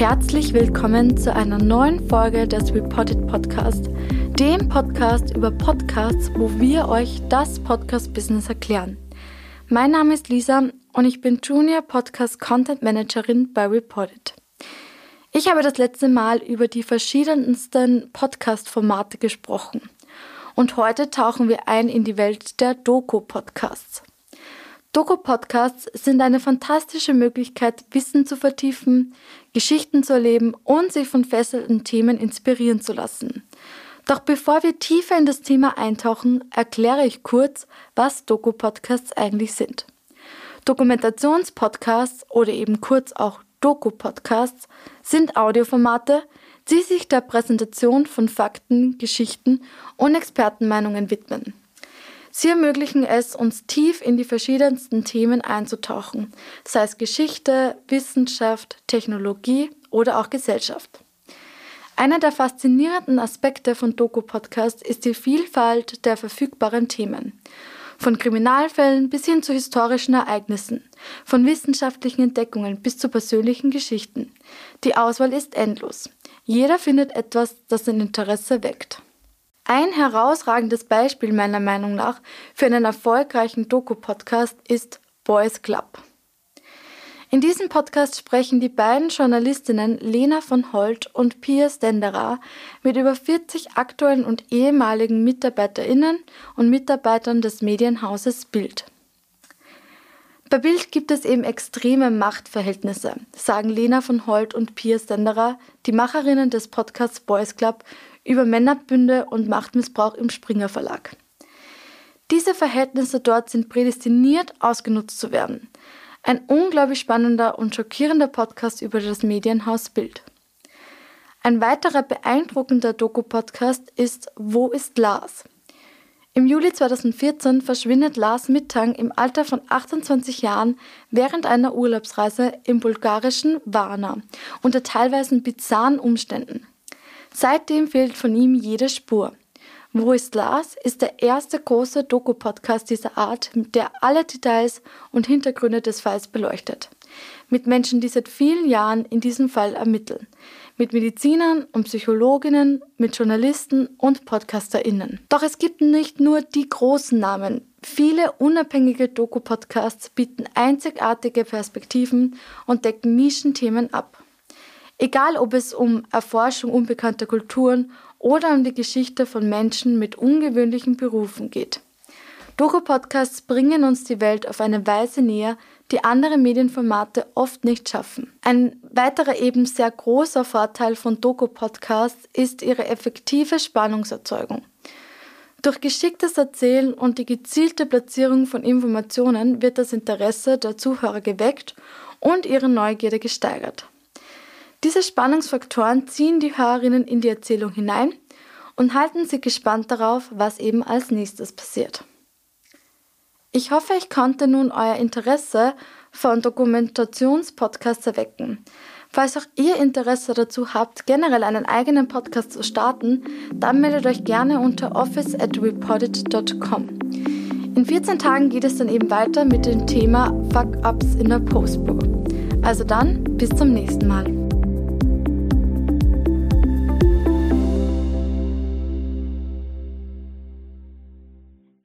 Herzlich willkommen zu einer neuen Folge des Reported Podcast, dem Podcast über Podcasts, wo wir euch das Podcast-Business erklären. Mein Name ist Lisa und ich bin Junior Podcast Content Managerin bei Reported. Ich habe das letzte Mal über die verschiedensten Podcast-Formate gesprochen und heute tauchen wir ein in die Welt der Doku-Podcasts. Doku-Podcasts sind eine fantastische Möglichkeit, Wissen zu vertiefen, Geschichten zu erleben und sich von fesselnden Themen inspirieren zu lassen. Doch bevor wir tiefer in das Thema eintauchen, erkläre ich kurz, was Doku-Podcasts eigentlich sind. Dokumentationspodcasts oder eben kurz auch Doku-Podcasts sind Audioformate, die sich der Präsentation von Fakten, Geschichten und Expertenmeinungen widmen. Sie ermöglichen es, uns tief in die verschiedensten Themen einzutauchen, sei es Geschichte, Wissenschaft, Technologie oder auch Gesellschaft. Einer der faszinierenden Aspekte von Doku-Podcast ist die Vielfalt der verfügbaren Themen. Von Kriminalfällen bis hin zu historischen Ereignissen, von wissenschaftlichen Entdeckungen bis zu persönlichen Geschichten. Die Auswahl ist endlos. Jeder findet etwas, das sein Interesse weckt. Ein herausragendes Beispiel meiner Meinung nach für einen erfolgreichen Doku-Podcast ist Boys Club. In diesem Podcast sprechen die beiden Journalistinnen Lena von Holt und Pia Stenderer mit über 40 aktuellen und ehemaligen Mitarbeiterinnen und Mitarbeitern des Medienhauses Bild. Bei Bild gibt es eben extreme Machtverhältnisse, sagen Lena von Holt und Pia Stenderer, die Macherinnen des Podcasts Boys Club über Männerbünde und Machtmissbrauch im Springer Verlag. Diese Verhältnisse dort sind prädestiniert, ausgenutzt zu werden. Ein unglaublich spannender und schockierender Podcast über das Medienhaus Bild. Ein weiterer beeindruckender Doku-Podcast ist Wo ist Lars? Im Juli 2014 verschwindet Lars Mittang im Alter von 28 Jahren während einer Urlaubsreise im bulgarischen Varna unter teilweise bizarren Umständen. Seitdem fehlt von ihm jede Spur. Wo ist Lars ist der erste große Doku-Podcast dieser Art, der alle Details und Hintergründe des Falls beleuchtet. Mit Menschen, die seit vielen Jahren in diesem Fall ermitteln. Mit Medizinern und Psychologinnen, mit Journalisten und PodcasterInnen. Doch es gibt nicht nur die großen Namen. Viele unabhängige Doku-Podcasts bieten einzigartige Perspektiven und decken Nischenthemen ab. Egal ob es um Erforschung unbekannter Kulturen oder um die Geschichte von Menschen mit ungewöhnlichen Berufen geht. Doku-Podcasts bringen uns die Welt auf eine Weise näher, die andere Medienformate oft nicht schaffen. Ein weiterer eben sehr großer Vorteil von Doku-Podcasts ist ihre effektive Spannungserzeugung. Durch geschicktes Erzählen und die gezielte Platzierung von Informationen wird das Interesse der Zuhörer geweckt und ihre Neugierde gesteigert. Diese Spannungsfaktoren ziehen die Hörerinnen in die Erzählung hinein und halten sie gespannt darauf, was eben als nächstes passiert. Ich hoffe, ich konnte nun euer Interesse von Dokumentationspodcasts erwecken. Falls auch ihr Interesse dazu habt, generell einen eigenen Podcast zu starten, dann meldet euch gerne unter office at reported.com. In 14 Tagen geht es dann eben weiter mit dem Thema Fuck-Ups in der Postpro. Also dann, bis zum nächsten Mal.